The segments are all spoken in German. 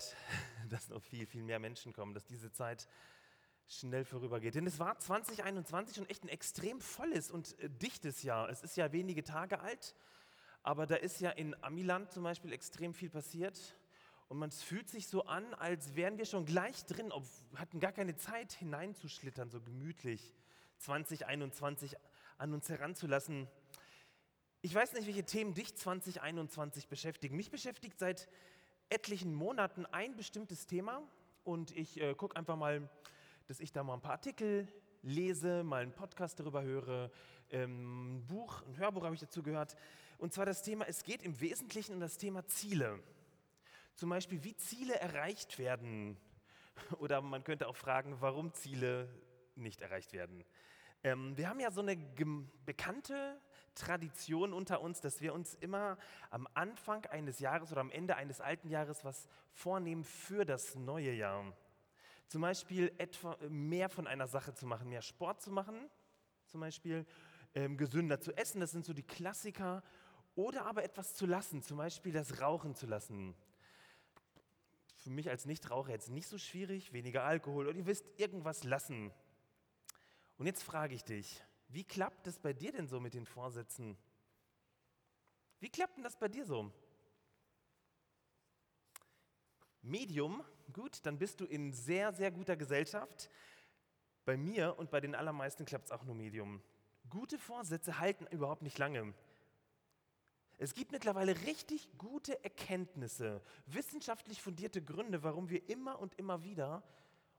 bald, dass noch viel, viel mehr Menschen kommen, dass diese Zeit schnell vorübergeht. Denn es war 2021 schon echt ein extrem volles und äh, dichtes Jahr. Es ist ja wenige Tage alt, aber da ist ja in Amiland zum Beispiel extrem viel passiert. Und man fühlt sich so an, als wären wir schon gleich drin, ob, hatten gar keine Zeit hineinzuschlittern, so gemütlich 2021 an uns heranzulassen. Ich weiß nicht, welche Themen dich 2021 beschäftigen. Mich beschäftigt seit etlichen Monaten ein bestimmtes Thema und ich äh, gucke einfach mal, dass ich da mal ein paar Artikel lese, mal einen Podcast darüber höre, ähm, ein Buch, ein Hörbuch habe ich dazu gehört. Und zwar das Thema, es geht im Wesentlichen um das Thema Ziele. Zum Beispiel, wie Ziele erreicht werden. Oder man könnte auch fragen, warum Ziele nicht erreicht werden. Ähm, wir haben ja so eine bekannte Tradition unter uns, dass wir uns immer am Anfang eines Jahres oder am Ende eines alten Jahres was vornehmen für das neue Jahr. Zum Beispiel etwa mehr von einer Sache zu machen, mehr Sport zu machen, zum Beispiel ähm, gesünder zu essen, das sind so die Klassiker. Oder aber etwas zu lassen, zum Beispiel das Rauchen zu lassen für mich als Nichtraucher jetzt nicht so schwierig, weniger Alkohol oder ihr wisst, irgendwas lassen. Und jetzt frage ich dich, wie klappt es bei dir denn so mit den Vorsätzen? Wie klappt denn das bei dir so? Medium, gut, dann bist du in sehr, sehr guter Gesellschaft. Bei mir und bei den allermeisten klappt es auch nur Medium. Gute Vorsätze halten überhaupt nicht lange. Es gibt mittlerweile richtig gute Erkenntnisse, wissenschaftlich fundierte Gründe, warum wir immer und immer wieder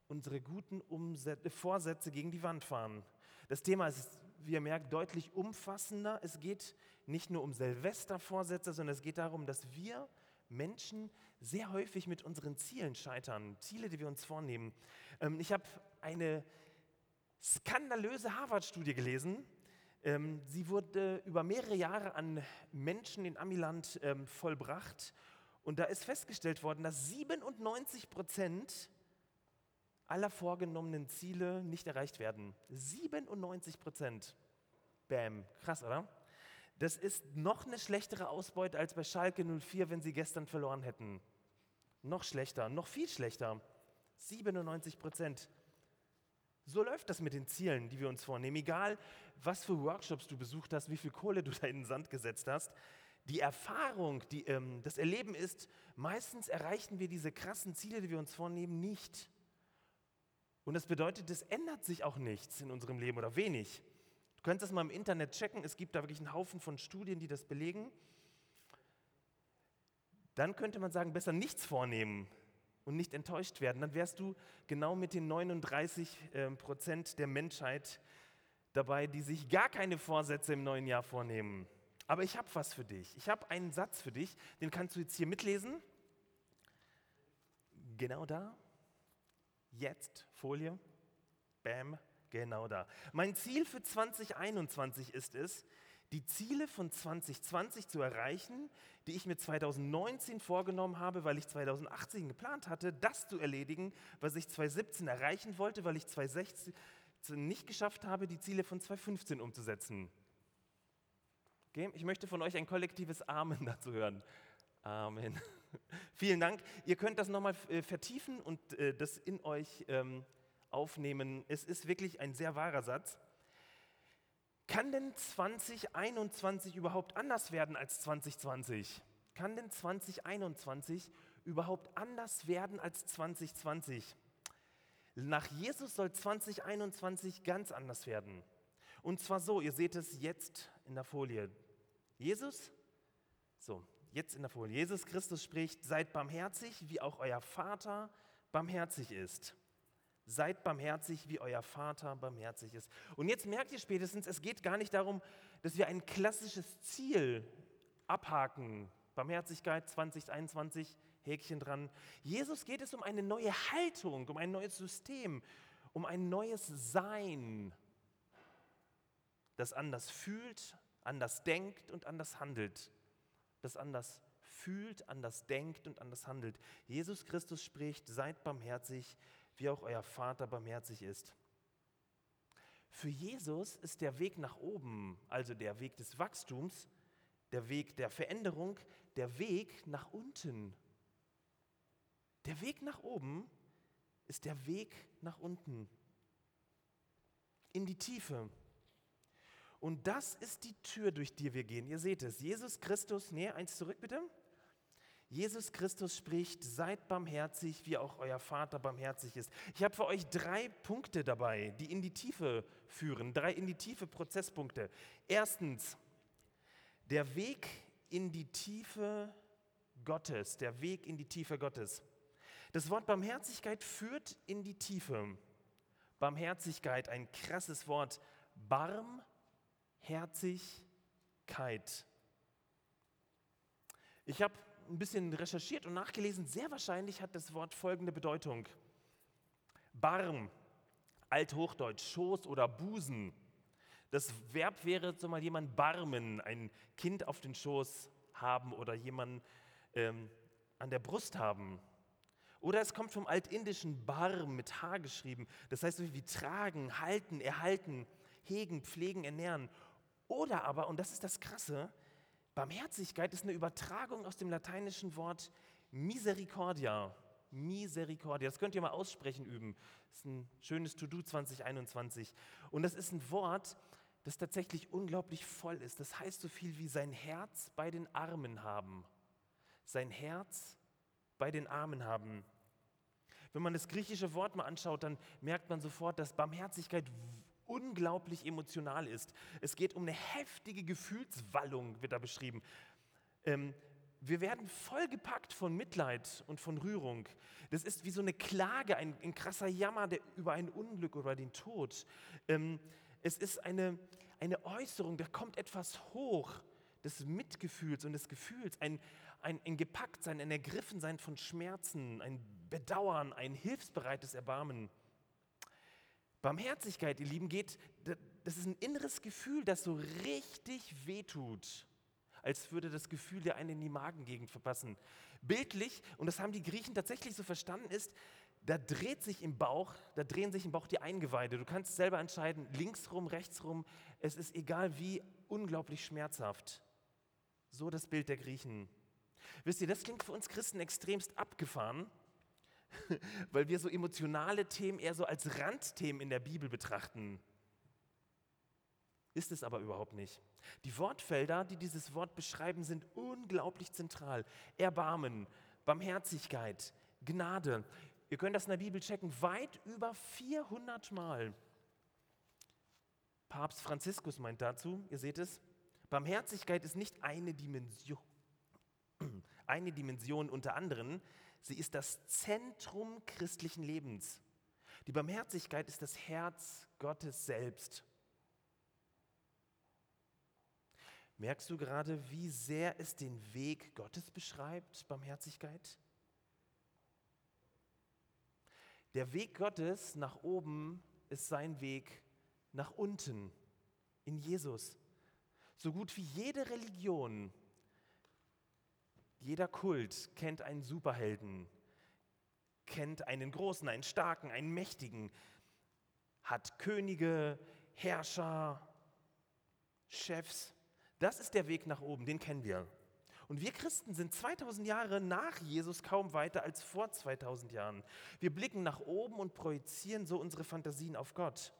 unsere guten Umsätze, Vorsätze gegen die Wand fahren. Das Thema ist, wie ihr merkt, deutlich umfassender. Es geht nicht nur um Silvestervorsätze, sondern es geht darum, dass wir Menschen sehr häufig mit unseren Zielen scheitern, Ziele, die wir uns vornehmen. Ähm, ich habe eine skandalöse Harvard-Studie gelesen, ähm, sie wurde über mehrere Jahre an Menschen in Amiland ähm, vollbracht und da ist festgestellt worden, dass 97 Prozent aller vorgenommenen Ziele nicht erreicht werden. 97 Prozent. Bam, krass, oder? Das ist noch eine schlechtere Ausbeute als bei Schalke 04, wenn sie gestern verloren hätten. Noch schlechter, noch viel schlechter. 97 Prozent. So läuft das mit den Zielen, die wir uns vornehmen. Egal, was für Workshops du besucht hast, wie viel Kohle du da in den Sand gesetzt hast. Die Erfahrung, die, ähm, das Erleben ist, meistens erreichen wir diese krassen Ziele, die wir uns vornehmen, nicht. Und das bedeutet, es ändert sich auch nichts in unserem Leben oder wenig. Du kannst das mal im Internet checken. Es gibt da wirklich einen Haufen von Studien, die das belegen. Dann könnte man sagen, besser nichts vornehmen, und nicht enttäuscht werden, dann wärst du genau mit den 39 ähm, Prozent der Menschheit dabei, die sich gar keine Vorsätze im neuen Jahr vornehmen. Aber ich habe was für dich. Ich habe einen Satz für dich, den kannst du jetzt hier mitlesen. Genau da. Jetzt, Folie. Bam, genau da. Mein Ziel für 2021 ist es, die Ziele von 2020 zu erreichen, die ich mir 2019 vorgenommen habe, weil ich 2018 geplant hatte, das zu erledigen, was ich 2017 erreichen wollte, weil ich 2016 nicht geschafft habe, die Ziele von 2015 umzusetzen. Okay? Ich möchte von euch ein kollektives Amen dazu hören. Amen. Vielen Dank. Ihr könnt das nochmal äh, vertiefen und äh, das in euch ähm, aufnehmen. Es ist wirklich ein sehr wahrer Satz. Kann denn 2021 überhaupt anders werden als 2020? Kann denn 2021 überhaupt anders werden als 2020? Nach Jesus soll 2021 ganz anders werden. Und zwar so, ihr seht es jetzt in der Folie. Jesus, so, jetzt in der Folie. Jesus Christus spricht, seid barmherzig, wie auch euer Vater barmherzig ist. Seid barmherzig, wie euer Vater barmherzig ist. Und jetzt merkt ihr spätestens, es geht gar nicht darum, dass wir ein klassisches Ziel abhaken. Barmherzigkeit 2021, Häkchen dran. Jesus geht es um eine neue Haltung, um ein neues System, um ein neues Sein, das anders fühlt, anders denkt und anders handelt. Das anders fühlt, anders denkt und anders handelt. Jesus Christus spricht, seid barmherzig, wie auch euer Vater barmherzig ist. Für Jesus ist der Weg nach oben, also der Weg des Wachstums, der Weg der Veränderung, der Weg nach unten. Der Weg nach oben ist der Weg nach unten, in die Tiefe. Und das ist die Tür, durch die wir gehen. Ihr seht es, Jesus Christus, nee, eins zurück bitte. Jesus Christus spricht, seid barmherzig, wie auch euer Vater barmherzig ist. Ich habe für euch drei Punkte dabei, die in die Tiefe führen, drei in die Tiefe Prozesspunkte. Erstens, der Weg in die Tiefe Gottes, der Weg in die Tiefe Gottes. Das Wort Barmherzigkeit führt in die Tiefe. Barmherzigkeit, ein krasses Wort. Barmherzigkeit. Ich habe ein bisschen recherchiert und nachgelesen. Sehr wahrscheinlich hat das Wort folgende Bedeutung. Barm, althochdeutsch, Schoß oder Busen. Das Verb wäre so mal jemand barmen, ein Kind auf den Schoß haben oder jemanden ähm, an der Brust haben. Oder es kommt vom altindischen Bar mit H geschrieben. Das heißt so wie tragen, halten, erhalten, hegen, pflegen, ernähren. Oder aber, und das ist das Krasse, Barmherzigkeit ist eine Übertragung aus dem lateinischen Wort Misericordia. Misericordia. Das könnt ihr mal aussprechen üben. Das ist ein schönes To-Do 2021. Und das ist ein Wort, das tatsächlich unglaublich voll ist. Das heißt so viel wie sein Herz bei den Armen haben. Sein Herz bei den Armen haben. Wenn man das griechische Wort mal anschaut, dann merkt man sofort, dass Barmherzigkeit unglaublich emotional ist. Es geht um eine heftige Gefühlswallung, wird da beschrieben. Ähm, wir werden vollgepackt von Mitleid und von Rührung. Das ist wie so eine Klage, ein, ein krasser Jammer der, über ein Unglück oder den Tod. Ähm, es ist eine, eine Äußerung, da kommt etwas hoch des Mitgefühls und des Gefühls, ein, ein, ein Gepacktsein, ein Ergriffensein von Schmerzen, ein Bedauern, ein hilfsbereites Erbarmen. Barmherzigkeit, ihr Lieben, geht, das ist ein inneres Gefühl, das so richtig wehtut, als würde das Gefühl der einen in die Magengegend verpassen. Bildlich, und das haben die Griechen tatsächlich so verstanden, ist, da dreht sich im Bauch, da drehen sich im Bauch die Eingeweide. Du kannst selber entscheiden, links rum, rechts rum. Es ist egal wie unglaublich schmerzhaft. So das Bild der Griechen. Wisst ihr, das klingt für uns Christen extremst abgefahren, weil wir so emotionale Themen eher so als Randthemen in der Bibel betrachten. Ist es aber überhaupt nicht. Die Wortfelder, die dieses Wort beschreiben, sind unglaublich zentral. Erbarmen, Barmherzigkeit, Gnade. Ihr könnt das in der Bibel checken, weit über 400 Mal. Papst Franziskus meint dazu, ihr seht es, Barmherzigkeit ist nicht eine Dimension, eine Dimension unter anderem, sie ist das Zentrum christlichen Lebens. Die Barmherzigkeit ist das Herz Gottes selbst. Merkst du gerade, wie sehr es den Weg Gottes beschreibt, Barmherzigkeit? Der Weg Gottes nach oben ist sein Weg nach unten in Jesus. So gut wie jede Religion jeder Kult kennt einen Superhelden, kennt einen großen, einen starken, einen mächtigen, hat Könige, Herrscher, Chefs. Das ist der Weg nach oben, den kennen wir. Und wir Christen sind 2000 Jahre nach Jesus kaum weiter als vor 2000 Jahren. Wir blicken nach oben und projizieren so unsere Fantasien auf Gott.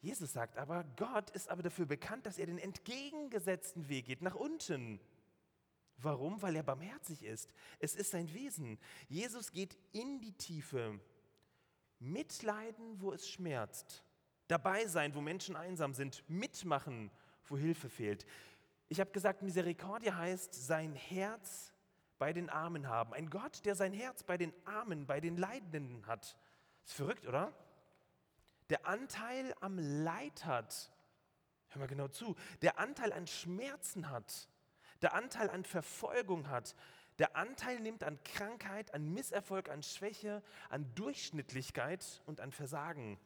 Jesus sagt aber, Gott ist aber dafür bekannt, dass er den entgegengesetzten Weg geht, nach unten. Warum? Weil er barmherzig ist. Es ist sein Wesen. Jesus geht in die Tiefe. Mitleiden, wo es schmerzt. Dabei sein, wo Menschen einsam sind. Mitmachen, wo Hilfe fehlt. Ich habe gesagt, Misericordia heißt sein Herz bei den Armen haben. Ein Gott, der sein Herz bei den Armen, bei den Leidenden hat. Ist verrückt, oder? Der Anteil am Leid hat. Hör mal genau zu. Der Anteil an Schmerzen hat der Anteil an Verfolgung hat, der Anteil nimmt an Krankheit, an Misserfolg, an Schwäche, an Durchschnittlichkeit und an Versagen.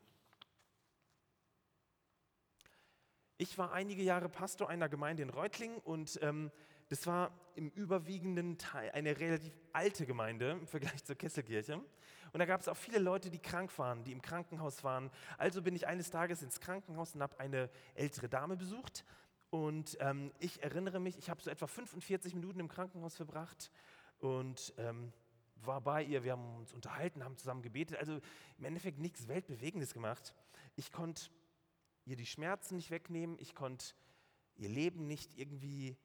Ich war einige Jahre Pastor einer Gemeinde in Reutlingen und ähm, das war im überwiegenden Teil eine relativ alte Gemeinde im Vergleich zur Kesselkirche. Und da gab es auch viele Leute, die krank waren, die im Krankenhaus waren. Also bin ich eines Tages ins Krankenhaus und habe eine ältere Dame besucht und ähm, ich erinnere mich, ich habe so etwa 45 Minuten im Krankenhaus verbracht und ähm, war bei ihr, wir haben uns unterhalten, haben zusammen gebetet. Also im Endeffekt nichts Weltbewegendes gemacht. Ich konnte ihr die Schmerzen nicht wegnehmen, ich konnte ihr Leben nicht irgendwie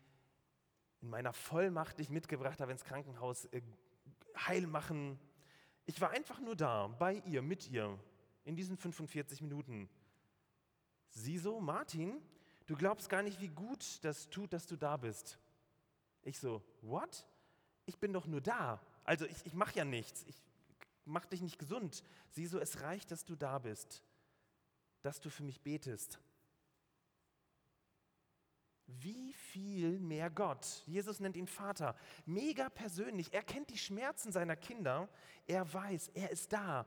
in meiner Vollmacht, die ich mitgebracht habe ins Krankenhaus, äh, heil machen. Ich war einfach nur da, bei ihr, mit ihr, in diesen 45 Minuten. Sie so, Martin, du glaubst gar nicht, wie gut das tut, dass du da bist. Ich so, what? Ich bin doch nur da. Also ich, ich mache ja nichts. Ich mache dich nicht gesund. Sie so, es reicht, dass du da bist, dass du für mich betest. Wie viel mehr Gott? Jesus nennt ihn Vater. Mega persönlich. Er kennt die Schmerzen seiner Kinder. Er weiß, er ist da.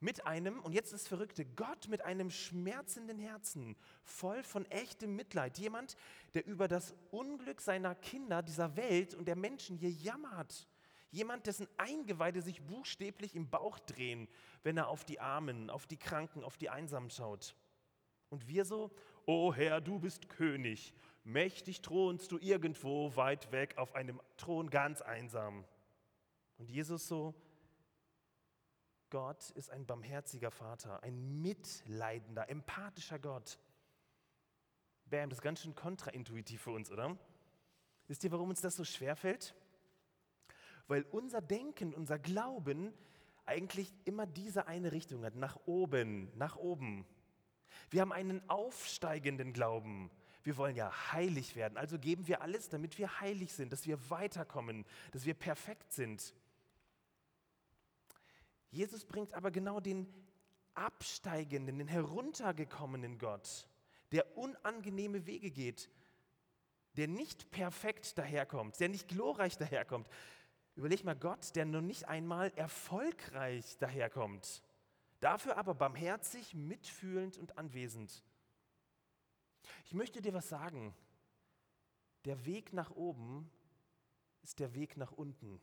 Mit einem, und jetzt ist Verrückte, Gott mit einem schmerzenden Herzen, voll von echtem Mitleid. Jemand, der über das Unglück seiner Kinder, dieser Welt und der Menschen hier jammert. Jemand, dessen Eingeweide sich buchstäblich im Bauch drehen, wenn er auf die Armen, auf die Kranken, auf die Einsamen schaut. Und wir so, O Herr, du bist König, mächtig thronst du irgendwo weit weg auf einem Thron ganz einsam. Und Jesus so, Gott ist ein barmherziger Vater, ein mitleidender, empathischer Gott. Bam, das ist ganz schön kontraintuitiv für uns, oder? Wisst ihr, warum uns das so schwer fällt? Weil unser Denken, unser Glauben eigentlich immer diese eine Richtung hat, nach oben, nach oben. Wir haben einen aufsteigenden Glauben. Wir wollen ja heilig werden, also geben wir alles, damit wir heilig sind, dass wir weiterkommen, dass wir perfekt sind. Jesus bringt aber genau den absteigenden, den heruntergekommenen Gott, der unangenehme Wege geht, der nicht perfekt daherkommt, der nicht glorreich daherkommt. Überleg mal, Gott, der noch nicht einmal erfolgreich daherkommt. Dafür aber barmherzig, mitfühlend und anwesend. Ich möchte dir was sagen. Der Weg nach oben ist der Weg nach unten,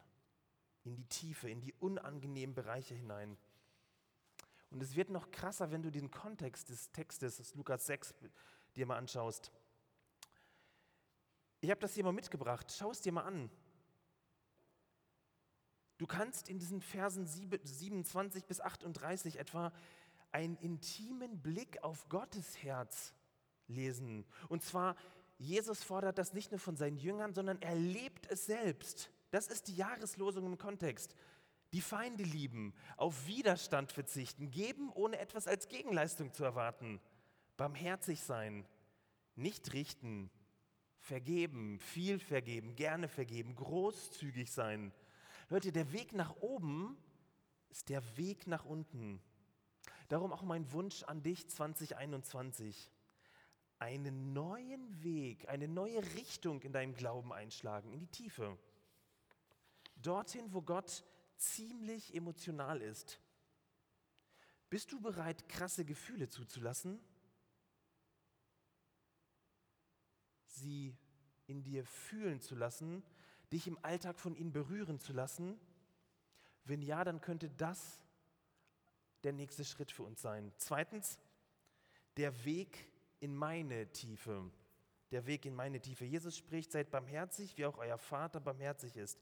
in die Tiefe, in die unangenehmen Bereiche hinein. Und es wird noch krasser, wenn du den Kontext des Textes aus Lukas 6 dir mal anschaust. Ich habe das hier mal mitgebracht. Schau es dir mal an. Du kannst in diesen Versen 27 bis 38 etwa einen intimen Blick auf Gottes Herz lesen. Und zwar, Jesus fordert das nicht nur von seinen Jüngern, sondern er lebt es selbst. Das ist die Jahreslosung im Kontext. Die Feinde lieben, auf Widerstand verzichten, geben, ohne etwas als Gegenleistung zu erwarten. Barmherzig sein, nicht richten, vergeben, viel vergeben, gerne vergeben, großzügig sein Leute, der Weg nach oben ist der Weg nach unten. Darum auch mein Wunsch an dich 2021. Einen neuen Weg, eine neue Richtung in deinem Glauben einschlagen, in die Tiefe. Dorthin, wo Gott ziemlich emotional ist. Bist du bereit, krasse Gefühle zuzulassen? Sie in dir fühlen zu lassen dich im Alltag von ihnen berühren zu lassen? Wenn ja, dann könnte das der nächste Schritt für uns sein. Zweitens, der Weg in meine Tiefe. Der Weg in meine Tiefe. Jesus spricht, seid barmherzig, wie auch euer Vater barmherzig ist.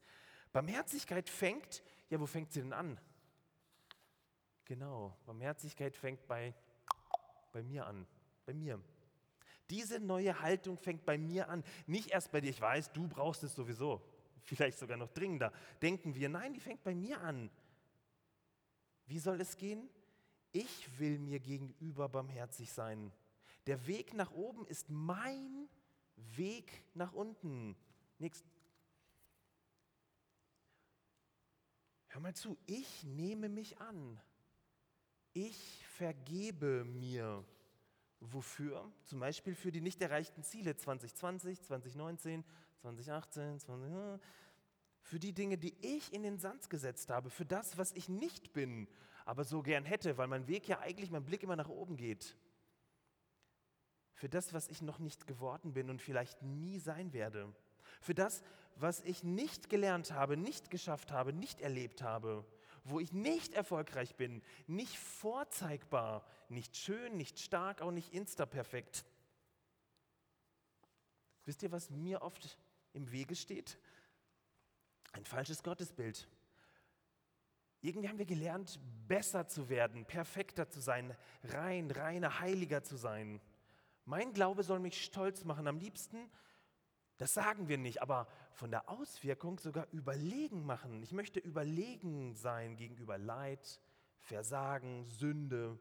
Barmherzigkeit fängt, ja, wo fängt sie denn an? Genau, Barmherzigkeit fängt bei, bei mir an, bei mir. Diese neue Haltung fängt bei mir an, nicht erst bei dir. Ich weiß, du brauchst es sowieso vielleicht sogar noch dringender, denken wir, nein, die fängt bei mir an. Wie soll es gehen? Ich will mir gegenüber barmherzig sein. Der Weg nach oben ist mein Weg nach unten. Nächst. Hör mal zu, ich nehme mich an. Ich vergebe mir. Wofür? Zum Beispiel für die nicht erreichten Ziele 2020, 2019, 2018, 20, für die Dinge, die ich in den Sand gesetzt habe, für das, was ich nicht bin, aber so gern hätte, weil mein Weg ja eigentlich, mein Blick immer nach oben geht. Für das, was ich noch nicht geworden bin und vielleicht nie sein werde. Für das, was ich nicht gelernt habe, nicht geschafft habe, nicht erlebt habe. Wo ich nicht erfolgreich bin, nicht vorzeigbar, nicht schön, nicht stark, auch nicht insta-perfekt. Wisst ihr, was mir oft im Wege steht? Ein falsches Gottesbild. irgendwie haben wir gelernt, besser zu werden, perfekter zu sein, rein, reiner, heiliger zu sein. Mein Glaube soll mich stolz machen. Am liebsten, das sagen wir nicht, aber von der Auswirkung sogar überlegen machen. Ich möchte überlegen sein gegenüber Leid, Versagen, Sünde.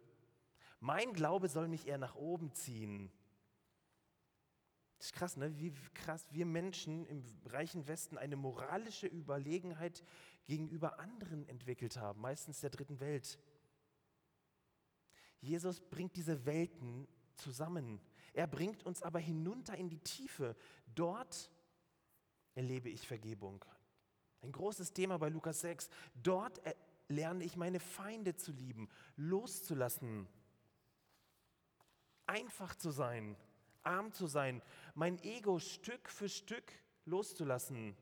Mein Glaube soll mich eher nach oben ziehen. Das ist krass, ne? wie krass wir Menschen im reichen Westen eine moralische Überlegenheit gegenüber anderen entwickelt haben, meistens der dritten Welt. Jesus bringt diese Welten zusammen. Er bringt uns aber hinunter in die Tiefe. Dort erlebe ich Vergebung. Ein großes Thema bei Lukas 6. Dort lerne ich meine Feinde zu lieben, loszulassen, einfach zu sein, arm zu sein, mein Ego Stück für Stück loszulassen,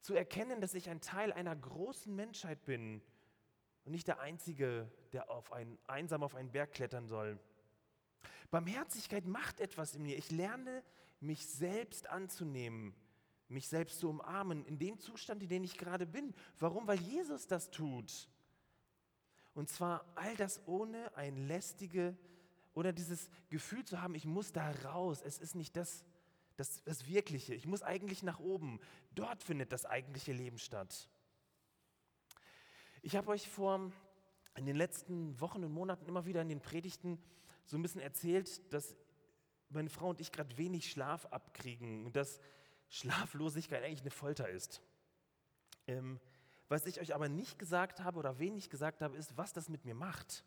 zu erkennen, dass ich ein Teil einer großen Menschheit bin und nicht der Einzige, der auf einen, einsam auf einen Berg klettern soll. Barmherzigkeit macht etwas in mir. Ich lerne, mich selbst anzunehmen, mich selbst zu umarmen, in dem Zustand, in dem ich gerade bin. Warum? Weil Jesus das tut. Und zwar all das ohne ein lästige oder dieses Gefühl zu haben, ich muss da raus. Es ist nicht das, das, das Wirkliche. Ich muss eigentlich nach oben. Dort findet das eigentliche Leben statt. Ich habe euch vor in den letzten Wochen und Monaten immer wieder in den Predigten so ein bisschen erzählt, dass meine Frau und ich gerade wenig Schlaf abkriegen und dass Schlaflosigkeit eigentlich eine Folter ist. Ähm, was ich euch aber nicht gesagt habe oder wenig gesagt habe, ist, was das mit mir macht.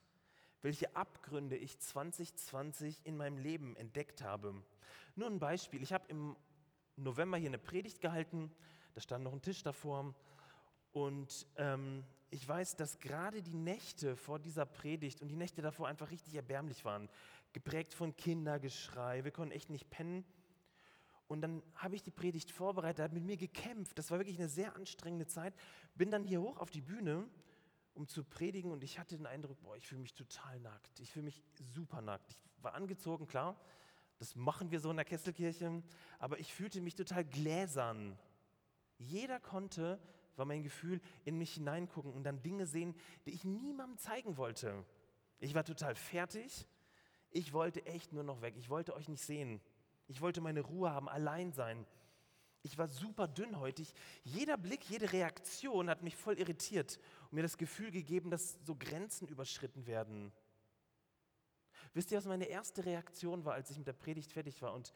Welche Abgründe ich 2020 in meinem Leben entdeckt habe. Nur ein Beispiel. Ich habe im November hier eine Predigt gehalten, da stand noch ein Tisch davor. Und ähm, ich weiß, dass gerade die Nächte vor dieser Predigt und die Nächte davor einfach richtig erbärmlich waren. Geprägt von Kindergeschrei, wir konnten echt nicht pennen. Und dann habe ich die Predigt vorbereitet, hat mit mir gekämpft. Das war wirklich eine sehr anstrengende Zeit. Bin dann hier hoch auf die Bühne, um zu predigen und ich hatte den Eindruck, boah, ich fühle mich total nackt. Ich fühle mich super nackt. Ich war angezogen, klar, das machen wir so in der Kesselkirche. Aber ich fühlte mich total gläsern. Jeder konnte, war mein Gefühl, in mich hineingucken und dann Dinge sehen, die ich niemandem zeigen wollte. Ich war total fertig. Ich wollte echt nur noch weg. Ich wollte euch nicht sehen. Ich wollte meine Ruhe haben, allein sein. Ich war super dünnhäutig. Jeder Blick, jede Reaktion hat mich voll irritiert und mir das Gefühl gegeben, dass so Grenzen überschritten werden. Wisst ihr, was meine erste Reaktion war, als ich mit der Predigt fertig war und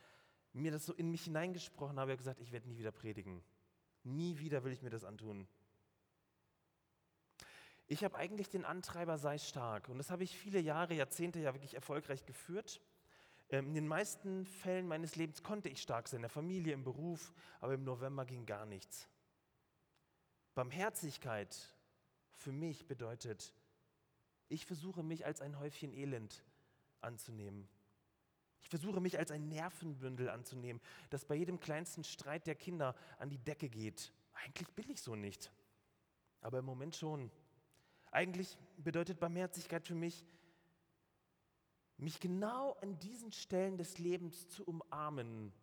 mir das so in mich hineingesprochen habe? Ich habe gesagt, ich werde nie wieder predigen. Nie wieder will ich mir das antun. Ich habe eigentlich den Antreiber, sei stark. Und das habe ich viele Jahre, Jahrzehnte ja wirklich erfolgreich geführt. Ähm, in den meisten Fällen meines Lebens konnte ich stark sein, in der Familie, im Beruf, aber im November ging gar nichts. Barmherzigkeit für mich bedeutet, ich versuche mich als ein Häufchen Elend anzunehmen. Ich versuche mich als ein Nervenbündel anzunehmen, das bei jedem kleinsten Streit der Kinder an die Decke geht. Eigentlich bin ich so nicht, aber im Moment schon. Eigentlich bedeutet Barmherzigkeit für mich, mich genau an diesen Stellen des Lebens zu umarmen,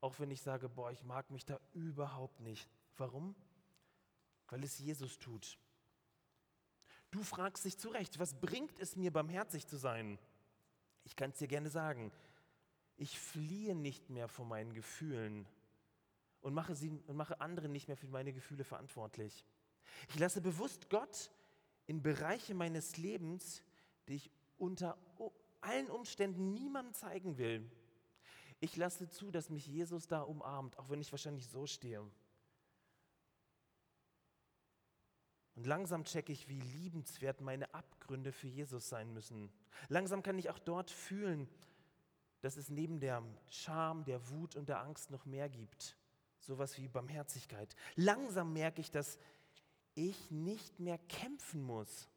auch wenn ich sage, boah, ich mag mich da überhaupt nicht. Warum? Weil es Jesus tut. Du fragst dich zu Recht, was bringt es mir, barmherzig zu sein? Ich kann es dir gerne sagen. Ich fliehe nicht mehr vor meinen Gefühlen und mache, sie, und mache andere nicht mehr für meine Gefühle verantwortlich. Ich lasse bewusst Gott in Bereiche meines Lebens, die ich unter allen Umständen niemandem zeigen will. Ich lasse zu, dass mich Jesus da umarmt, auch wenn ich wahrscheinlich so stehe. Und langsam checke ich, wie liebenswert meine Abgründe für Jesus sein müssen. Langsam kann ich auch dort fühlen, dass es neben der Scham, der Wut und der Angst noch mehr gibt. Sowas wie Barmherzigkeit. Langsam merke ich, dass ich nicht mehr kämpfen muss,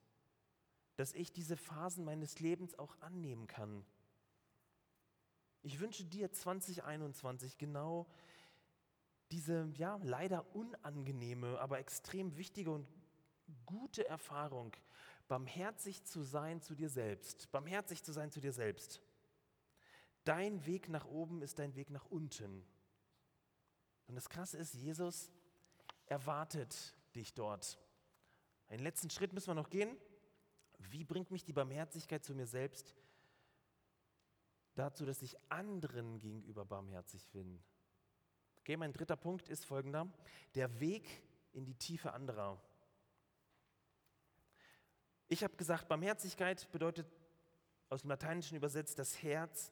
dass ich diese Phasen meines Lebens auch annehmen kann. Ich wünsche dir 2021 genau diese ja leider unangenehme, aber extrem wichtige und gute Erfahrung, barmherzig zu sein zu dir selbst, barmherzig zu sein zu dir selbst. Dein Weg nach oben ist dein Weg nach unten. Und das Krasse ist, Jesus erwartet dich dort. Einen letzten Schritt müssen wir noch gehen. Wie bringt mich die Barmherzigkeit zu mir selbst dazu, dass ich anderen gegenüber barmherzig bin? Okay, mein dritter Punkt ist folgender. Der Weg in die Tiefe anderer. Ich habe gesagt, Barmherzigkeit bedeutet aus dem Lateinischen übersetzt das Herz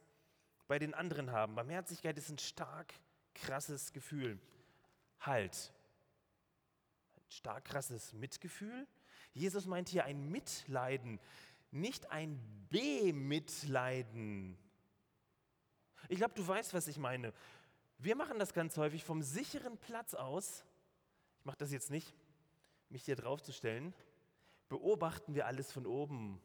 bei den anderen haben. Barmherzigkeit ist ein stark krasses Gefühl. Halt. Ein stark krasses Mitgefühl. Jesus meint hier ein Mitleiden, nicht ein Bemitleiden. Ich glaube, du weißt, was ich meine. Wir machen das ganz häufig vom sicheren Platz aus. Ich mache das jetzt nicht, mich hier draufzustellen. Beobachten wir alles von oben.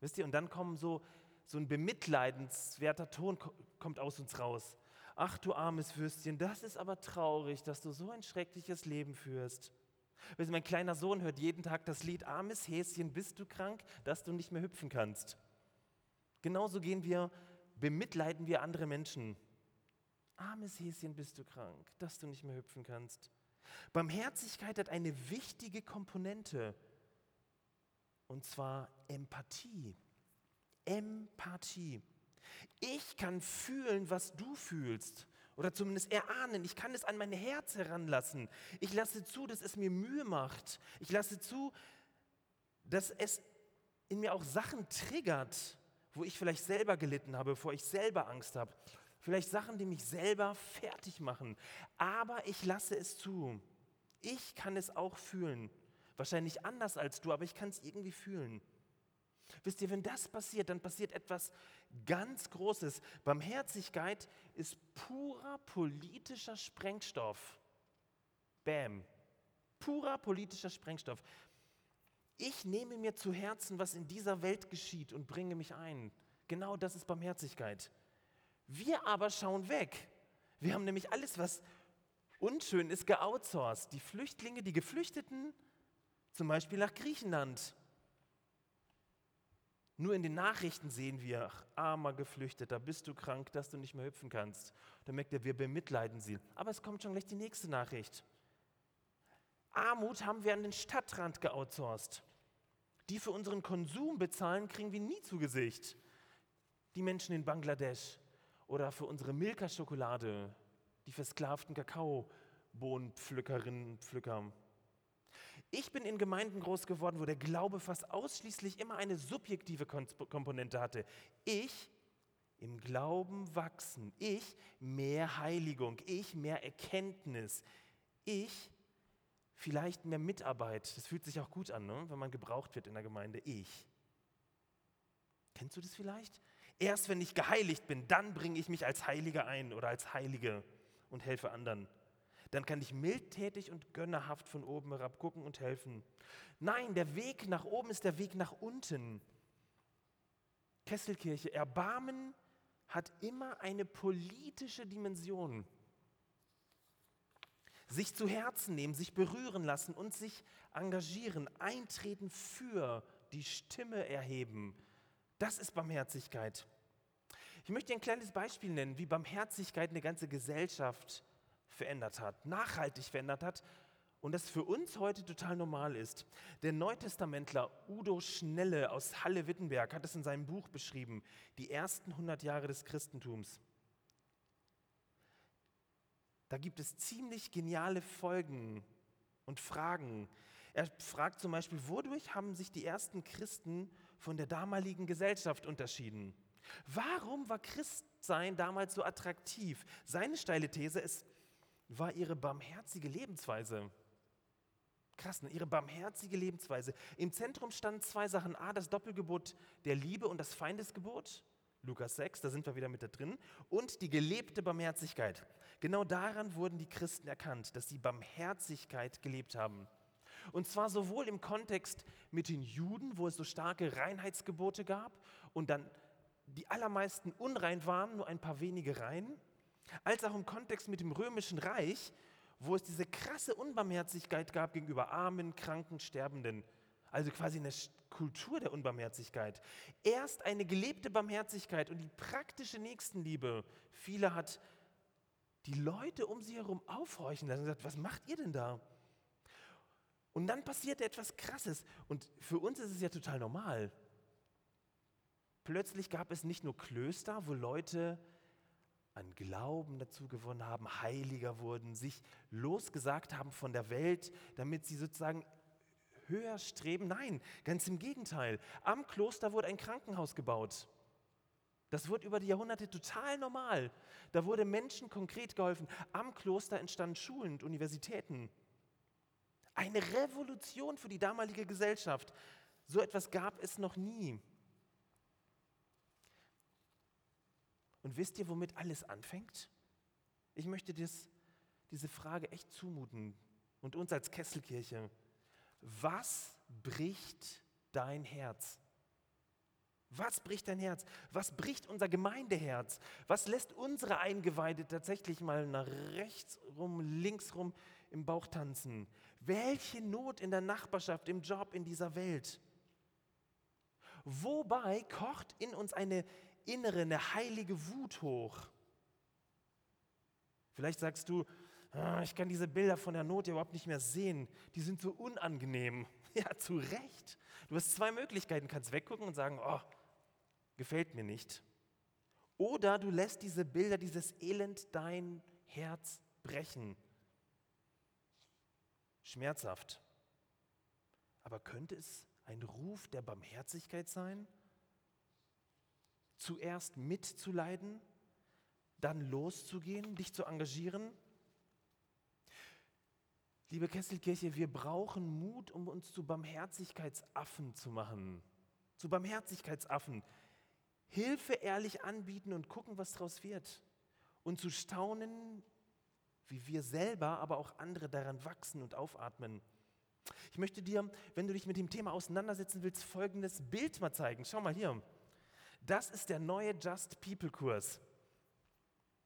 Wisst ihr, und dann kommen so, so ein bemitleidenswerter Ton kommt aus uns raus. Ach du armes Würstchen, das ist aber traurig, dass du so ein schreckliches Leben führst. Mein kleiner Sohn hört jeden Tag das Lied Armes Häschen, bist du krank, dass du nicht mehr hüpfen kannst. Genauso gehen wir, bemitleiden wir andere Menschen. Armes Häschen, bist du krank, dass du nicht mehr hüpfen kannst. Barmherzigkeit hat eine wichtige Komponente, und zwar Empathie. Empathie. Ich kann fühlen, was du fühlst. Oder zumindest erahnen. Ich kann es an mein Herz heranlassen. Ich lasse zu, dass es mir Mühe macht. Ich lasse zu, dass es in mir auch Sachen triggert, wo ich vielleicht selber gelitten habe, bevor ich selber Angst habe. Vielleicht Sachen, die mich selber fertig machen. Aber ich lasse es zu. Ich kann es auch fühlen. Wahrscheinlich anders als du, aber ich kann es irgendwie fühlen. Wisst ihr, wenn das passiert, dann passiert etwas ganz Großes. Barmherzigkeit ist purer politischer Sprengstoff. Bam. Purer politischer Sprengstoff. Ich nehme mir zu Herzen, was in dieser Welt geschieht und bringe mich ein. Genau das ist Barmherzigkeit. Wir aber schauen weg. Wir haben nämlich alles, was unschön ist, geoutsourced. Die Flüchtlinge, die Geflüchteten, zum Beispiel nach Griechenland. Nur in den Nachrichten sehen wir, ach, armer Geflüchteter, bist du krank, dass du nicht mehr hüpfen kannst. Dann merkt er, wir bemitleiden sie. Aber es kommt schon gleich die nächste Nachricht. Armut haben wir an den Stadtrand geoutsourced. Die für unseren Konsum bezahlen, kriegen wir nie zu Gesicht. Die Menschen in Bangladesch oder für unsere Milka-Schokolade, die versklavten Kakaobohnenpflückerinnen Pflücker. Ich bin in Gemeinden groß geworden, wo der Glaube fast ausschließlich immer eine subjektive Komponente hatte. Ich im Glauben wachsen, ich mehr Heiligung, ich mehr Erkenntnis, ich vielleicht mehr Mitarbeit. Das fühlt sich auch gut an, ne? wenn man gebraucht wird in der Gemeinde. Ich. Kennst du das vielleicht? Erst wenn ich geheiligt bin, dann bringe ich mich als Heiliger ein oder als Heilige und helfe anderen dann kann ich mildtätig und gönnerhaft von oben herab gucken und helfen. Nein, der Weg nach oben ist der Weg nach unten. Kesselkirche, Erbarmen hat immer eine politische Dimension. Sich zu Herzen nehmen, sich berühren lassen und sich engagieren, eintreten für die Stimme erheben. Das ist Barmherzigkeit. Ich möchte dir ein kleines Beispiel nennen, wie Barmherzigkeit eine ganze Gesellschaft verändert hat, nachhaltig verändert hat und das für uns heute total normal ist. Der Neutestamentler Udo Schnelle aus Halle-Wittenberg hat es in seinem Buch beschrieben, die ersten 100 Jahre des Christentums. Da gibt es ziemlich geniale Folgen und Fragen. Er fragt zum Beispiel, wodurch haben sich die ersten Christen von der damaligen Gesellschaft unterschieden? Warum war Christsein damals so attraktiv? Seine steile These ist, war ihre barmherzige Lebensweise. Krass, ne? ihre barmherzige Lebensweise. Im Zentrum standen zwei Sachen. A, das Doppelgebot der Liebe und das Feindesgebot. Lukas 6, da sind wir wieder mit da drin. Und die gelebte Barmherzigkeit. Genau daran wurden die Christen erkannt, dass sie Barmherzigkeit gelebt haben. Und zwar sowohl im Kontext mit den Juden, wo es so starke Reinheitsgebote gab und dann die allermeisten unrein waren, nur ein paar wenige rein als auch im Kontext mit dem römischen Reich, wo es diese krasse Unbarmherzigkeit gab gegenüber Armen, Kranken, Sterbenden. Also quasi eine Kultur der Unbarmherzigkeit. Erst eine gelebte Barmherzigkeit und die praktische Nächstenliebe. Viele hat die Leute um sie herum aufhorchen lassen und gesagt, was macht ihr denn da? Und dann passiert etwas Krasses. Und für uns ist es ja total normal. Plötzlich gab es nicht nur Klöster, wo Leute an Glauben dazu gewonnen haben, heiliger wurden, sich losgesagt haben von der Welt, damit sie sozusagen höher streben. Nein, ganz im Gegenteil. Am Kloster wurde ein Krankenhaus gebaut. Das wurde über die Jahrhunderte total normal. Da wurde Menschen konkret geholfen. Am Kloster entstanden Schulen und Universitäten. Eine Revolution für die damalige Gesellschaft. So etwas gab es noch nie. Und wisst ihr, womit alles anfängt? Ich möchte das, diese Frage echt zumuten und uns als Kesselkirche. Was bricht dein Herz? Was bricht dein Herz? Was bricht unser Gemeindeherz? Was lässt unsere Eingeweide tatsächlich mal nach rechts rum, links rum im Bauch tanzen? Welche Not in der Nachbarschaft, im Job, in dieser Welt? Wobei kocht in uns eine innere, eine heilige Wut hoch? Vielleicht sagst du, ah, ich kann diese Bilder von der Not überhaupt nicht mehr sehen. Die sind so unangenehm. Ja, zu Recht. Du hast zwei Möglichkeiten. Du kannst weggucken und sagen, oh, gefällt mir nicht. Oder du lässt diese Bilder, dieses Elend dein Herz brechen. Schmerzhaft. Aber könnte es ein Ruf der Barmherzigkeit sein? Zuerst mitzuleiden, dann loszugehen, dich zu engagieren? Liebe Kesselkirche, wir brauchen Mut, um uns zu Barmherzigkeitsaffen zu machen. Zu Barmherzigkeitsaffen. Hilfe ehrlich anbieten und gucken, was daraus wird. Und zu staunen, wie wir selber, aber auch andere daran wachsen und aufatmen. Ich möchte dir, wenn du dich mit dem Thema auseinandersetzen willst, folgendes Bild mal zeigen. Schau mal hier. Das ist der neue Just People Kurs.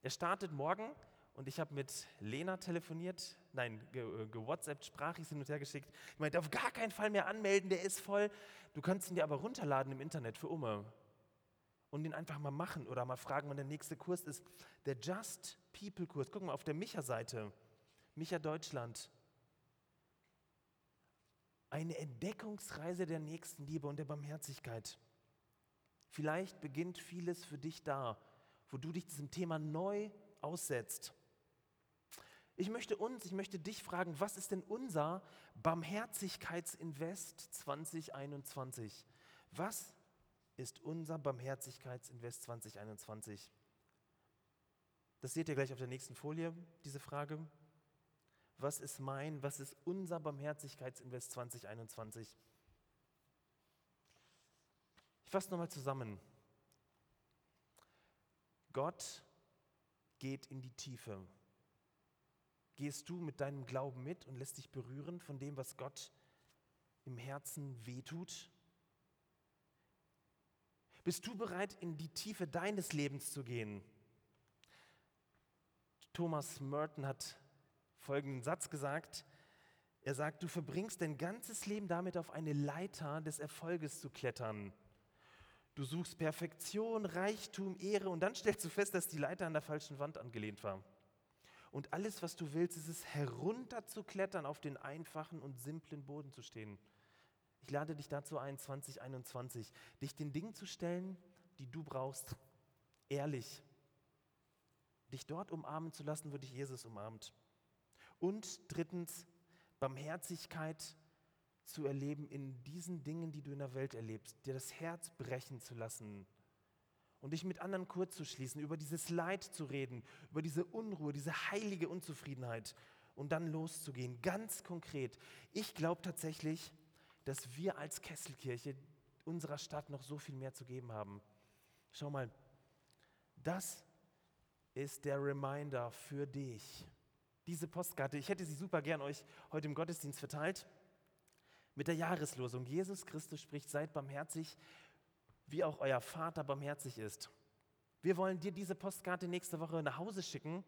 Er startet morgen und ich habe mit Lena telefoniert, nein, gewhatsappt, ge sprachlich hin und her geschickt. Ich meinte, auf gar keinen Fall mehr anmelden, der ist voll. Du kannst ihn dir aber runterladen im Internet für Umme und den einfach mal machen oder mal fragen, wann der nächste Kurs ist. Der Just People Kurs. Guck mal auf der Micha-Seite. Micha Deutschland. Eine Entdeckungsreise der Nächstenliebe und der Barmherzigkeit. Vielleicht beginnt vieles für dich da, wo du dich diesem Thema neu aussetzt. Ich möchte uns, ich möchte dich fragen, was ist denn unser Barmherzigkeitsinvest 2021? Was ist unser Barmherzigkeitsinvest 2021? Das seht ihr gleich auf der nächsten Folie, diese Frage. Was ist mein, was ist unser Barmherzigkeitsinvest 2021? Ich fasse nochmal zusammen. Gott geht in die Tiefe. Gehst du mit deinem Glauben mit und lässt dich berühren von dem, was Gott im Herzen wehtut? Bist du bereit, in die Tiefe deines Lebens zu gehen? Thomas Merton hat folgenden Satz gesagt. Er sagt, du verbringst dein ganzes Leben damit, auf eine Leiter des Erfolges zu klettern. Du suchst Perfektion, Reichtum, Ehre und dann stellst du fest, dass die Leiter an der falschen Wand angelehnt war. Und alles, was du willst, ist es herunterzuklettern, auf den einfachen und simplen Boden zu stehen. Ich lade dich dazu ein, 2021, dich den Dingen zu stellen, die du brauchst, ehrlich. Dich dort umarmen zu lassen, wo dich Jesus umarmt. Und drittens, Barmherzigkeit zu erleben in diesen Dingen, die du in der Welt erlebst, dir das Herz brechen zu lassen und dich mit anderen kurz zu schließen, über dieses Leid zu reden, über diese Unruhe, diese heilige Unzufriedenheit und dann loszugehen, ganz konkret. Ich glaube tatsächlich, dass wir als Kesselkirche unserer Stadt noch so viel mehr zu geben haben. Schau mal, das ist der Reminder für dich. Diese Postkarte, ich hätte sie super gern euch heute im Gottesdienst verteilt, mit der Jahreslosung. Jesus Christus spricht, seid barmherzig, wie auch euer Vater barmherzig ist. Wir wollen dir diese Postkarte nächste Woche nach Hause schicken,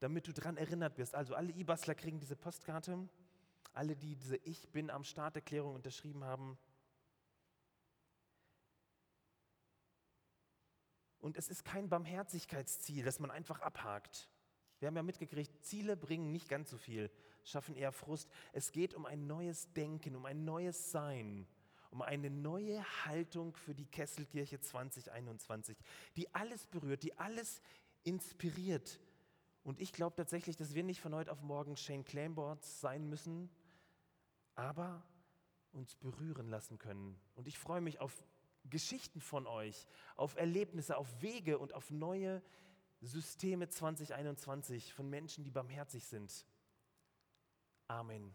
damit du daran erinnert wirst. Also alle E-Bastler kriegen diese Postkarte alle, die diese Ich bin am Start Erklärung unterschrieben haben. Und es ist kein Barmherzigkeitsziel, das man einfach abhakt. Wir haben ja mitgekriegt, Ziele bringen nicht ganz so viel, schaffen eher Frust. Es geht um ein neues Denken, um ein neues Sein, um eine neue Haltung für die Kesselkirche 2021, die alles berührt, die alles inspiriert. Und ich glaube tatsächlich, dass wir nicht von heute auf morgen Shane Claimboards sein müssen, aber uns berühren lassen können. Und ich freue mich auf Geschichten von euch, auf Erlebnisse, auf Wege und auf neue Systeme 2021 von Menschen, die barmherzig sind. Amen.